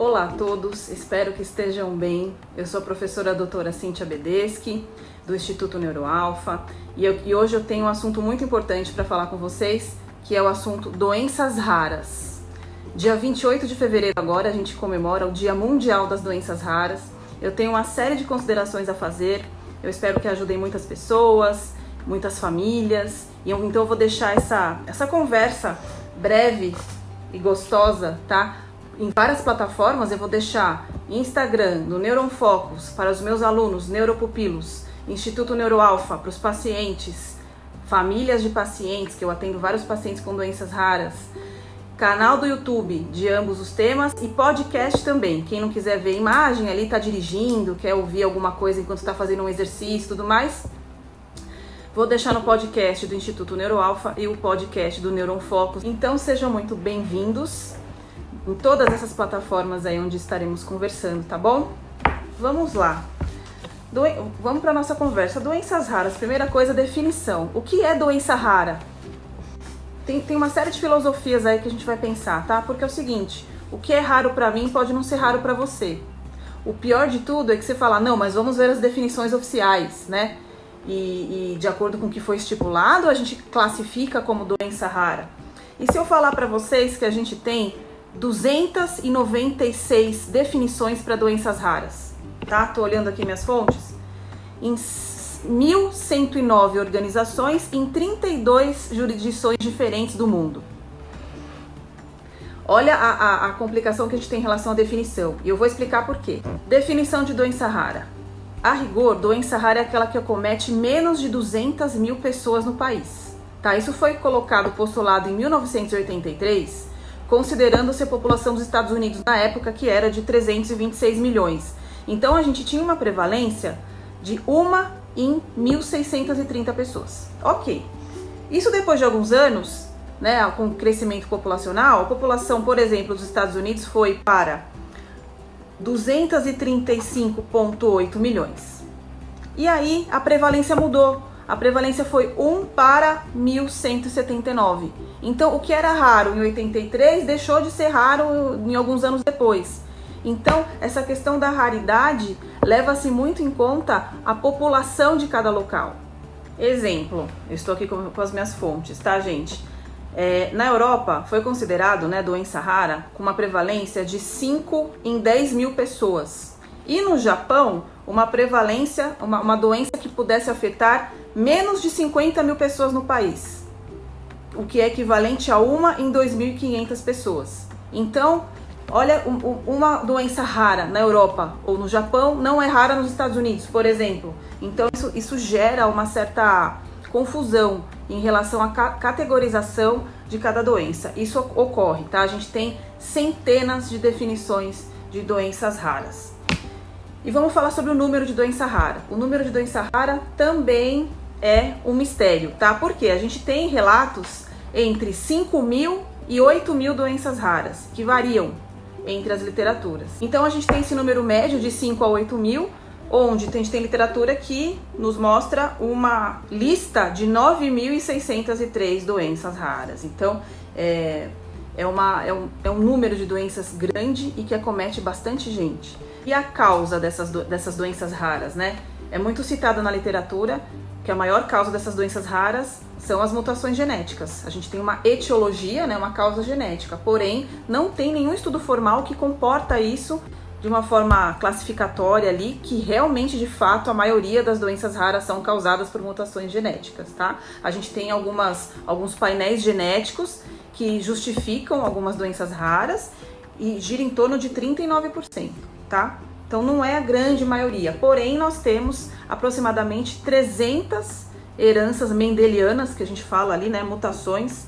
Olá a todos, espero que estejam bem. Eu sou a professora doutora Cíntia Bedeschi, do Instituto Neuroalfa, e, e hoje eu tenho um assunto muito importante para falar com vocês, que é o assunto doenças raras. Dia 28 de fevereiro agora a gente comemora o Dia Mundial das Doenças Raras. Eu tenho uma série de considerações a fazer, eu espero que ajudem muitas pessoas, muitas famílias, e eu, então eu vou deixar essa, essa conversa breve e gostosa, tá? Em várias plataformas eu vou deixar Instagram, no Neuron Focus, para os meus alunos neuropupilos, Instituto Neuroalfa, para os pacientes, famílias de pacientes, que eu atendo vários pacientes com doenças raras, canal do YouTube de ambos os temas e podcast também. Quem não quiser ver imagem ali, tá dirigindo, quer ouvir alguma coisa enquanto está fazendo um exercício e tudo mais, Vou deixar no podcast do Instituto Neuroalfa e o podcast do Neuron Focus. Então sejam muito bem-vindos em todas essas plataformas aí onde estaremos conversando, tá bom? Vamos lá. Doen Vamos para nossa conversa. Doenças raras. Primeira coisa, definição. O que é doença rara? Tem, tem uma série de filosofias aí que a gente vai pensar, tá? Porque é o seguinte: o que é raro para mim pode não ser raro para você. O pior de tudo é que você fala, não, mas vamos ver as definições oficiais, né? e, e de acordo com o que foi estipulado, a gente classifica como doença rara. E se eu falar para vocês que a gente tem 296 definições para doenças raras, tá? Tô olhando aqui minhas fontes. Em 1.109 organizações em 32 jurisdições diferentes do mundo. Olha a, a, a complicação que a gente tem em relação à definição. E eu vou explicar por quê. Definição de doença rara a rigor, doença rara é aquela que acomete menos de 200 mil pessoas no país. Tá? Isso foi colocado, postulado em 1983, considerando-se a população dos Estados Unidos na época, que era de 326 milhões. Então a gente tinha uma prevalência de uma em 1.630 pessoas. Ok. Isso depois de alguns anos, né, com o crescimento populacional, a população, por exemplo, dos Estados Unidos foi para 235,8 milhões. E aí a prevalência mudou. A prevalência foi 1 para 1179. Então, o que era raro em 83 deixou de ser raro em alguns anos depois. Então, essa questão da raridade leva-se muito em conta a população de cada local. Exemplo, eu estou aqui com, com as minhas fontes, tá, gente? É, na Europa, foi considerado né, doença rara com uma prevalência de 5 em 10 mil pessoas. E no Japão, uma prevalência, uma, uma doença que pudesse afetar menos de 50 mil pessoas no país, o que é equivalente a uma em 2.500 pessoas. Então, olha, um, uma doença rara na Europa ou no Japão não é rara nos Estados Unidos, por exemplo. Então, isso, isso gera uma certa confusão em relação à categorização de cada doença. Isso ocorre, tá? A gente tem centenas de definições de doenças raras. E vamos falar sobre o número de doença rara. O número de doença rara também é um mistério, tá? Porque a gente tem relatos entre 5 mil e 8 mil doenças raras, que variam entre as literaturas. Então a gente tem esse número médio de 5 a 8 mil, onde a gente tem literatura que nos mostra uma lista de 9.603 doenças raras. Então, é, é, uma, é, um, é um número de doenças grande e que acomete bastante gente. E a causa dessas, do, dessas doenças raras, né? É muito citada na literatura que a maior causa dessas doenças raras são as mutações genéticas. A gente tem uma etiologia, né, uma causa genética, porém não tem nenhum estudo formal que comporta isso de uma forma classificatória ali que realmente, de fato, a maioria das doenças raras são causadas por mutações genéticas, tá? A gente tem algumas, alguns painéis genéticos que justificam algumas doenças raras e gira em torno de 39%, tá? Então não é a grande maioria, porém nós temos aproximadamente 300 heranças mendelianas, que a gente fala ali, né, mutações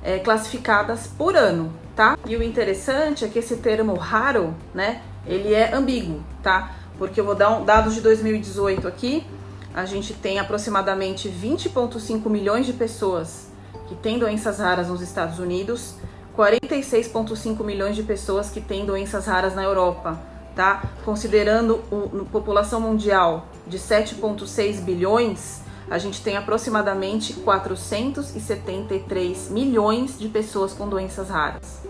é, classificadas por ano, tá? E o interessante é que esse termo raro, né, ele é ambíguo, tá? Porque eu vou dar um, dados de 2018 aqui, a gente tem aproximadamente 20,5 milhões de pessoas que têm doenças raras nos Estados Unidos, 46,5 milhões de pessoas que têm doenças raras na Europa, tá? Considerando a população mundial de 7,6 bilhões, a gente tem aproximadamente 473 milhões de pessoas com doenças raras.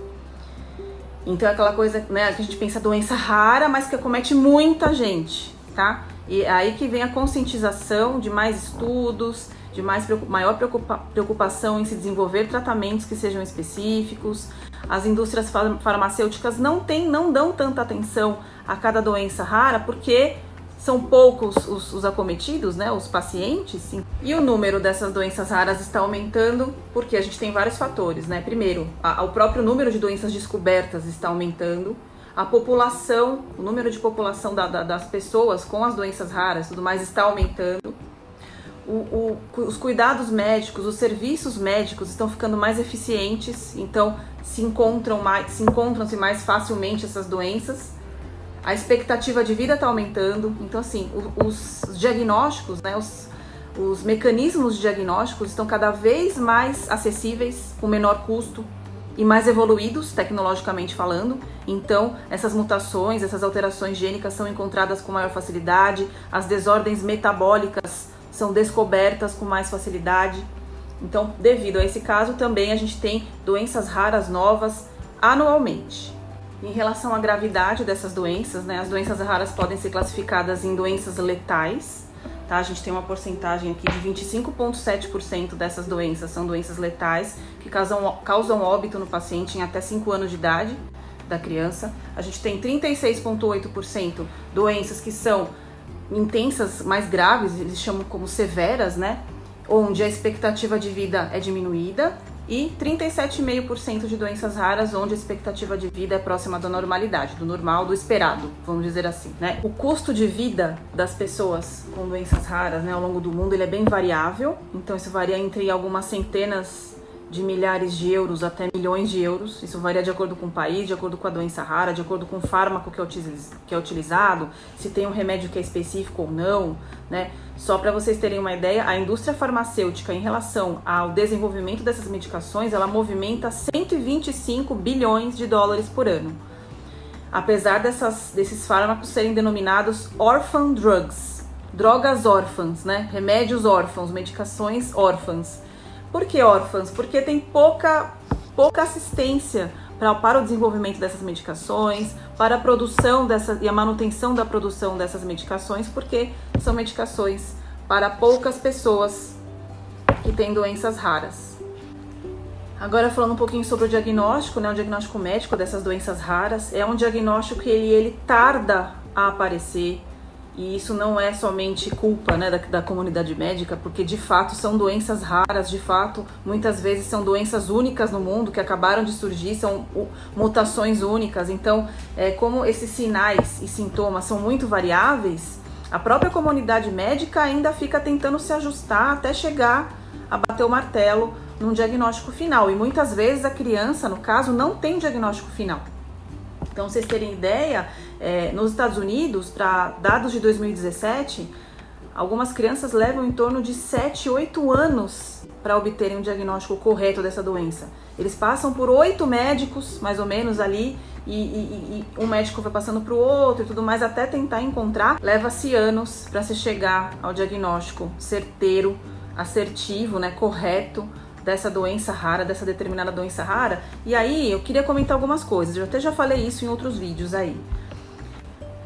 Então é aquela coisa, né, que a gente pensa doença rara, mas que acomete muita gente, tá? E é aí que vem a conscientização de mais estudos, de mais maior preocupa, preocupação em se desenvolver tratamentos que sejam específicos. As indústrias farmacêuticas não têm, não dão tanta atenção a cada doença rara porque são poucos os, os, acometidos, né, os pacientes, sim. e o número dessas doenças raras está aumentando porque a gente tem vários fatores, né? Primeiro, a, o próprio número de doenças descobertas está aumentando, a população, o número de população da, da, das pessoas com as doenças raras, tudo mais está aumentando. O, o, os cuidados médicos, os serviços médicos estão ficando mais eficientes, então se encontram mais, se encontram-se mais facilmente essas doenças a expectativa de vida está aumentando. Então, assim, os, os diagnósticos, né, os, os mecanismos diagnósticos estão cada vez mais acessíveis, com menor custo e mais evoluídos tecnologicamente falando. Então, essas mutações, essas alterações gênicas são encontradas com maior facilidade, as desordens metabólicas são descobertas com mais facilidade. Então, devido a esse caso, também a gente tem doenças raras novas anualmente. Em relação à gravidade dessas doenças, né, as doenças raras podem ser classificadas em doenças letais. Tá? A gente tem uma porcentagem aqui de 25,7% dessas doenças são doenças letais, que causam, causam óbito no paciente em até 5 anos de idade da criança. A gente tem 36,8% doenças que são intensas, mais graves, eles chamam como severas, né? Onde a expectativa de vida é diminuída e 37,5% de doenças raras onde a expectativa de vida é próxima da normalidade, do normal, do esperado, vamos dizer assim, né? O custo de vida das pessoas com doenças raras, né, ao longo do mundo, ele é bem variável, então isso varia entre algumas centenas de milhares de euros até milhões de euros. Isso varia de acordo com o país, de acordo com a doença rara, de acordo com o fármaco que é, que é utilizado, se tem um remédio que é específico ou não, né? Só para vocês terem uma ideia, a indústria farmacêutica em relação ao desenvolvimento dessas medicações, ela movimenta 125 bilhões de dólares por ano. Apesar dessas, desses fármacos serem denominados orphan drugs, drogas órfãs, né? Remédios órfãos, medicações órfãs por que órfãs? Porque tem pouca, pouca assistência pra, para o desenvolvimento dessas medicações, para a produção dessa, e a manutenção da produção dessas medicações, porque são medicações para poucas pessoas que têm doenças raras. Agora falando um pouquinho sobre o diagnóstico, né, o diagnóstico médico dessas doenças raras, é um diagnóstico que ele, ele tarda a aparecer, e isso não é somente culpa né, da, da, comunidade médica, porque de fato são doenças raras, de fato, muitas vezes são doenças únicas no mundo que acabaram de surgir, são mutações únicas. Então, é, como esses sinais e sintomas são muito variáveis, a própria comunidade médica ainda fica tentando se ajustar até chegar a bater o martelo num diagnóstico final. E muitas vezes a criança, no caso, não tem diagnóstico final. Então, vocês terem ideia, é, nos Estados Unidos, para dados de 2017, algumas crianças levam em torno de 7, 8 anos para obterem um diagnóstico correto dessa doença. Eles passam por oito médicos, mais ou menos, ali, e, e, e um médico vai passando para o outro e tudo mais, até tentar encontrar. Leva-se anos para se chegar ao diagnóstico certeiro, assertivo, né, correto dessa doença rara, dessa determinada doença rara. E aí eu queria comentar algumas coisas, eu até já falei isso em outros vídeos aí.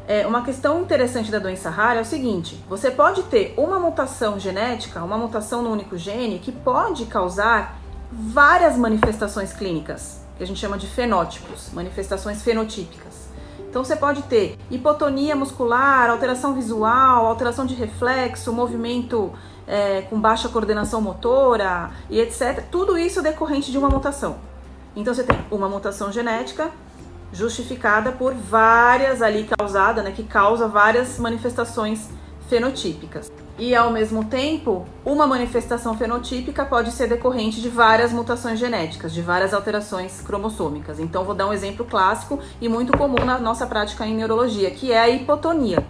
É, uma questão interessante da doença rara é o seguinte: você pode ter uma mutação genética, uma mutação no único gene, que pode causar várias manifestações clínicas, que a gente chama de fenótipos, manifestações fenotípicas. Então você pode ter hipotonia muscular, alteração visual, alteração de reflexo, movimento é, com baixa coordenação motora e etc. Tudo isso decorrente de uma mutação. Então você tem uma mutação genética justificada por várias ali causada, né, que causa várias manifestações fenotípicas. E ao mesmo tempo, uma manifestação fenotípica pode ser decorrente de várias mutações genéticas, de várias alterações cromossômicas. Então, vou dar um exemplo clássico e muito comum na nossa prática em neurologia, que é a hipotonia.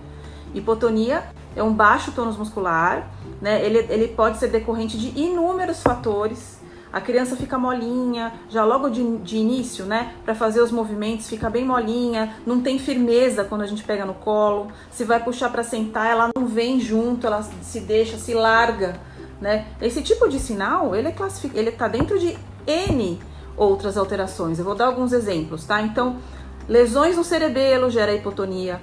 Hipotonia é um baixo tônus muscular, né? Ele, ele pode ser decorrente de inúmeros fatores. A criança fica molinha, já logo de, de início, né? Para fazer os movimentos, fica bem molinha, não tem firmeza quando a gente pega no colo. Se vai puxar para sentar, ela não vem junto, ela se deixa, se larga, né? Esse tipo de sinal, ele é classific... ele tá dentro de N outras alterações. Eu vou dar alguns exemplos, tá? Então, Lesões no cerebelo gera hipotonia.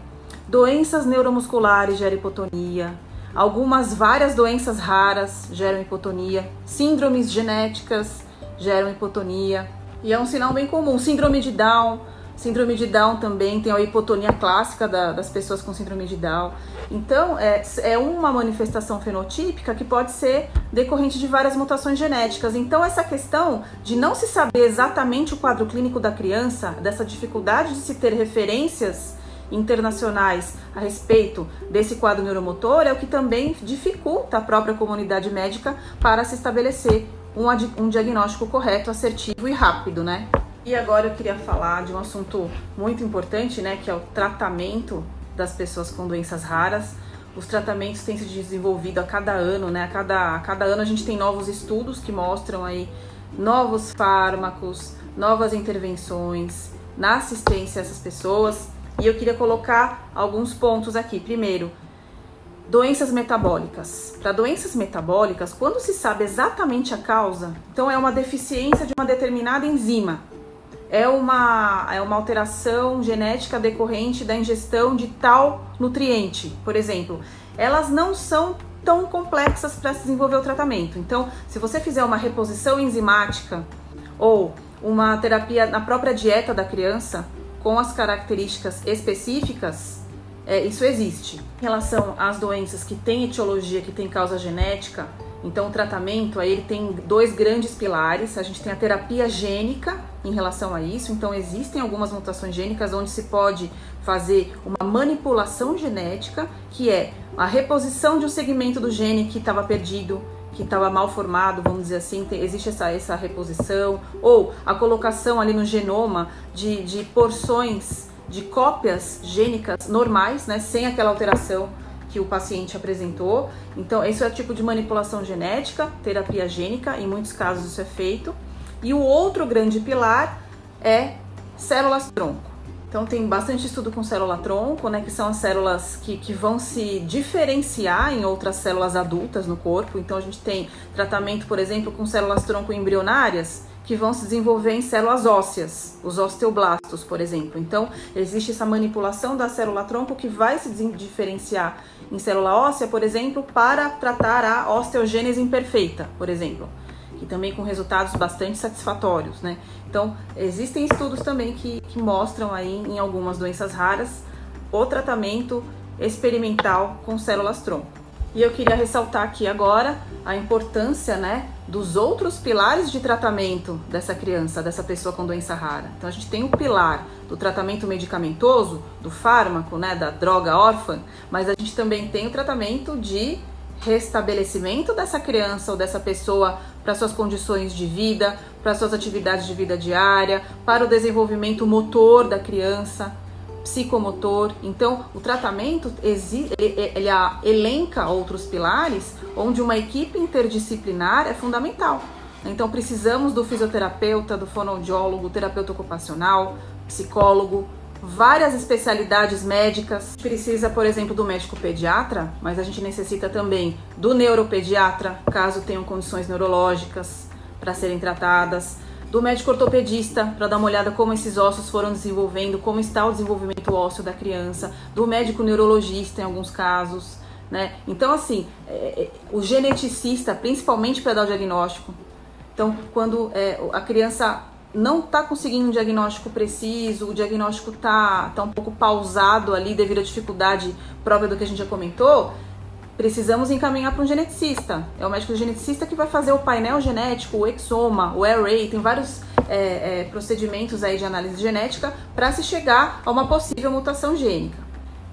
Doenças neuromusculares gera hipotonia. Algumas várias doenças raras geram hipotonia. Síndromes genéticas geram hipotonia. E é um sinal bem comum. Síndrome de Down, Síndrome de Down também tem a hipotonia clássica da, das pessoas com síndrome de Down. Então, é, é uma manifestação fenotípica que pode ser decorrente de várias mutações genéticas. Então, essa questão de não se saber exatamente o quadro clínico da criança, dessa dificuldade de se ter referências internacionais a respeito desse quadro neuromotor, é o que também dificulta a própria comunidade médica para se estabelecer um, um diagnóstico correto, assertivo e rápido, né? E agora eu queria falar de um assunto muito importante, né, que é o tratamento das pessoas com doenças raras. Os tratamentos têm se desenvolvido a cada ano, né? A cada, a cada ano a gente tem novos estudos que mostram aí novos fármacos, novas intervenções na assistência a essas pessoas. E eu queria colocar alguns pontos aqui. Primeiro, doenças metabólicas. Para doenças metabólicas, quando se sabe exatamente a causa, então é uma deficiência de uma determinada enzima é uma, é uma alteração genética decorrente da ingestão de tal nutriente, por exemplo. Elas não são tão complexas para se desenvolver o tratamento. Então, se você fizer uma reposição enzimática ou uma terapia na própria dieta da criança com as características específicas, é, isso existe. Em relação às doenças que têm etiologia, que têm causa genética, então, o tratamento aí ele tem dois grandes pilares. A gente tem a terapia gênica em relação a isso. Então, existem algumas mutações gênicas onde se pode fazer uma manipulação genética, que é a reposição de um segmento do gene que estava perdido, que estava mal formado, vamos dizer assim, tem, existe essa, essa reposição, ou a colocação ali no genoma de, de porções de cópias gênicas normais, né, sem aquela alteração que o paciente apresentou. Então, esse é o tipo de manipulação genética, terapia gênica, em muitos casos isso é feito. E o outro grande pilar é células tronco. Então tem bastante estudo com célula tronco, né, que são as células que, que vão se diferenciar em outras células adultas no corpo. Então a gente tem tratamento, por exemplo, com células tronco embrionárias, que vão se desenvolver em células ósseas, os osteoblastos, por exemplo. Então, existe essa manipulação da célula tronco que vai se diferenciar em célula óssea, por exemplo, para tratar a osteogênese imperfeita, por exemplo, que também com resultados bastante satisfatórios, né? Então, existem estudos também que, que mostram aí em algumas doenças raras o tratamento experimental com células tronco. E eu queria ressaltar aqui agora a importância, né, dos outros pilares de tratamento dessa criança, dessa pessoa com doença rara. Então a gente tem o pilar do tratamento medicamentoso, do fármaco, né, da droga órfã, mas a gente também tem o tratamento de restabelecimento dessa criança ou dessa pessoa para suas condições de vida, para suas atividades de vida diária, para o desenvolvimento motor da criança, psicomotor. Então, o tratamento ele, ele elenca outros pilares onde uma equipe interdisciplinar é fundamental. Então, precisamos do fisioterapeuta, do fonoaudiólogo, terapeuta ocupacional, psicólogo, várias especialidades médicas. Precisa, por exemplo, do médico pediatra, mas a gente necessita também do neuropediatra, caso tenham condições neurológicas para serem tratadas do médico ortopedista para dar uma olhada como esses ossos foram desenvolvendo, como está o desenvolvimento ósseo da criança, do médico neurologista em alguns casos, né? Então assim, é, é, o geneticista, principalmente para dar o diagnóstico. Então, quando é, a criança não está conseguindo um diagnóstico preciso, o diagnóstico está tá um pouco pausado ali devido à dificuldade própria do que a gente já comentou, precisamos encaminhar para um geneticista. É o médico geneticista que vai fazer o painel genético, o exoma, o array, tem vários é, é, procedimentos aí de análise genética para se chegar a uma possível mutação gênica.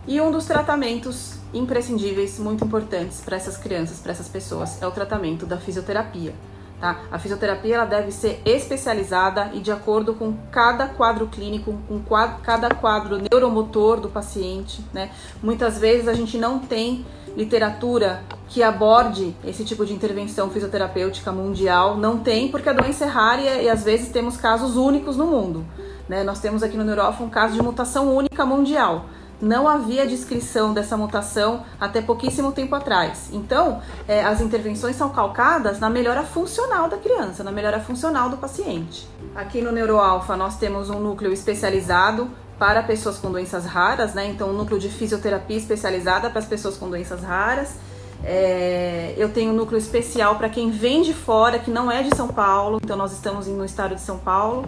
E um dos tratamentos imprescindíveis, muito importantes para essas crianças, para essas pessoas, é o tratamento da fisioterapia. Tá? A fisioterapia ela deve ser especializada e de acordo com cada quadro clínico, com quadro, cada quadro neuromotor do paciente. Né? Muitas vezes a gente não tem literatura que aborde esse tipo de intervenção fisioterapêutica mundial. Não tem, porque a doença é rara e, e às vezes temos casos únicos no mundo. Né? Nós temos aqui no Neurofa um caso de mutação única mundial. Não havia descrição dessa mutação até pouquíssimo tempo atrás. Então, é, as intervenções são calcadas na melhora funcional da criança, na melhora funcional do paciente. Aqui no NeuroAlfa nós temos um núcleo especializado para pessoas com doenças raras, né? Então, um núcleo de fisioterapia especializada para as pessoas com doenças raras. É, eu tenho um núcleo especial para quem vem de fora, que não é de São Paulo. Então, nós estamos no estado de São Paulo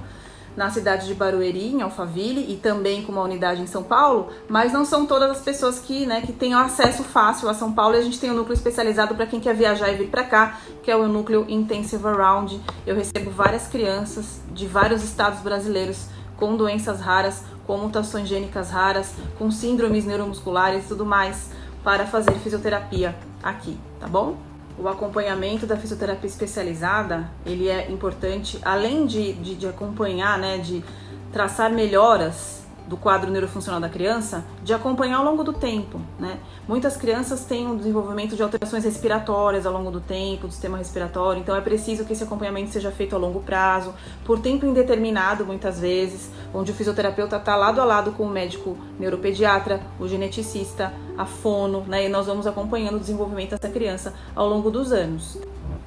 na cidade de Barueri, em Alphaville, e também com uma unidade em São Paulo, mas não são todas as pessoas que, né, que têm acesso fácil a São Paulo e a gente tem um núcleo especializado para quem quer viajar e vir para cá, que é o núcleo Intensive Around. Eu recebo várias crianças de vários estados brasileiros com doenças raras, com mutações gênicas raras, com síndromes neuromusculares e tudo mais, para fazer fisioterapia aqui, tá bom? O acompanhamento da fisioterapia especializada ele é importante, além de, de, de acompanhar, né, de traçar melhoras do quadro neurofuncional da criança, de acompanhar ao longo do tempo, né? Muitas crianças têm um desenvolvimento de alterações respiratórias ao longo do tempo, do sistema respiratório, então é preciso que esse acompanhamento seja feito a longo prazo, por tempo indeterminado muitas vezes, onde o fisioterapeuta está lado a lado com o médico neuropediatra, o geneticista, a fono, né? E nós vamos acompanhando o desenvolvimento dessa criança ao longo dos anos.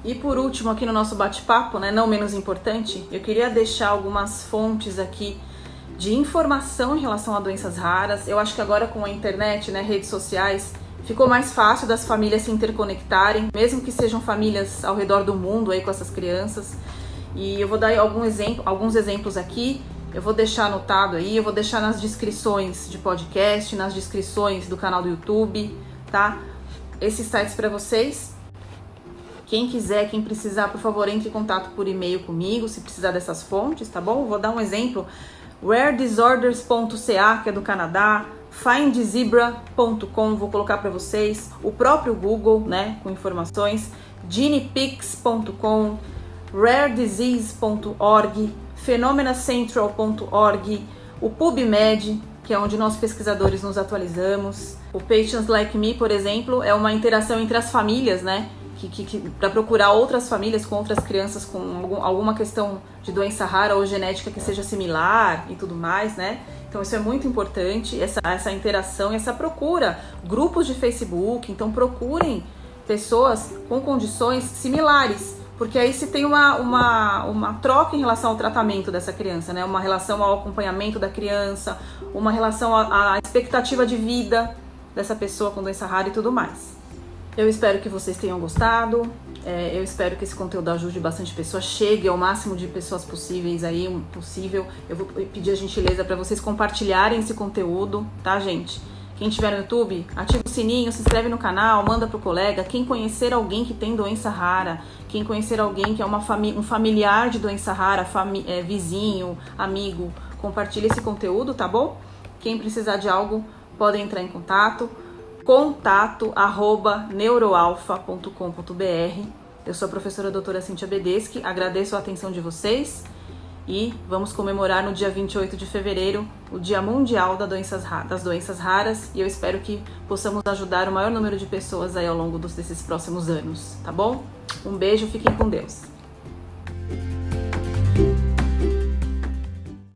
E por último, aqui no nosso bate-papo, né, não menos importante, eu queria deixar algumas fontes aqui de informação em relação a doenças raras. Eu acho que agora com a internet, né, redes sociais, ficou mais fácil das famílias se interconectarem, mesmo que sejam famílias ao redor do mundo aí com essas crianças. E eu vou dar algum exemplo, alguns exemplos aqui. Eu vou deixar anotado aí, eu vou deixar nas descrições de podcast, nas descrições do canal do YouTube, tá? Esses sites para vocês. Quem quiser, quem precisar, por favor, entre em contato por e-mail comigo, se precisar dessas fontes, tá bom? Vou dar um exemplo raredisorders.ca, que é do Canadá, findzebra.com, vou colocar para vocês, o próprio Google, né, com informações, guineapigs.com, raredisease.org, phenomenacentral.org, o PubMed, que é onde nós pesquisadores nos atualizamos. O Patients Like Me, por exemplo, é uma interação entre as famílias, né? Que, que, que para procurar outras famílias com outras crianças com algum, alguma questão de doença rara ou genética que seja similar e tudo mais, né? Então isso é muito importante, essa, essa interação, essa procura. Grupos de Facebook, então procurem pessoas com condições similares, porque aí se tem uma, uma, uma troca em relação ao tratamento dessa criança, né? Uma relação ao acompanhamento da criança, uma relação à expectativa de vida dessa pessoa com doença rara e tudo mais. Eu espero que vocês tenham gostado. É, eu espero que esse conteúdo ajude bastante pessoas, chegue ao máximo de pessoas possíveis aí, possível. Eu vou pedir a gentileza para vocês compartilharem esse conteúdo, tá, gente? Quem estiver no YouTube, ativa o sininho, se inscreve no canal, manda pro colega. Quem conhecer alguém que tem doença rara, quem conhecer alguém que é uma fami um familiar de doença rara, é, vizinho, amigo, compartilhe esse conteúdo, tá bom? Quem precisar de algo, pode entrar em contato contato arroba neuroalfa.com.br. Eu sou a professora doutora Cintia Bedeschi, agradeço a atenção de vocês e vamos comemorar no dia 28 de fevereiro o Dia Mundial das Doenças Raras e eu espero que possamos ajudar o maior número de pessoas aí ao longo desses próximos anos, tá bom? Um beijo, fiquem com Deus.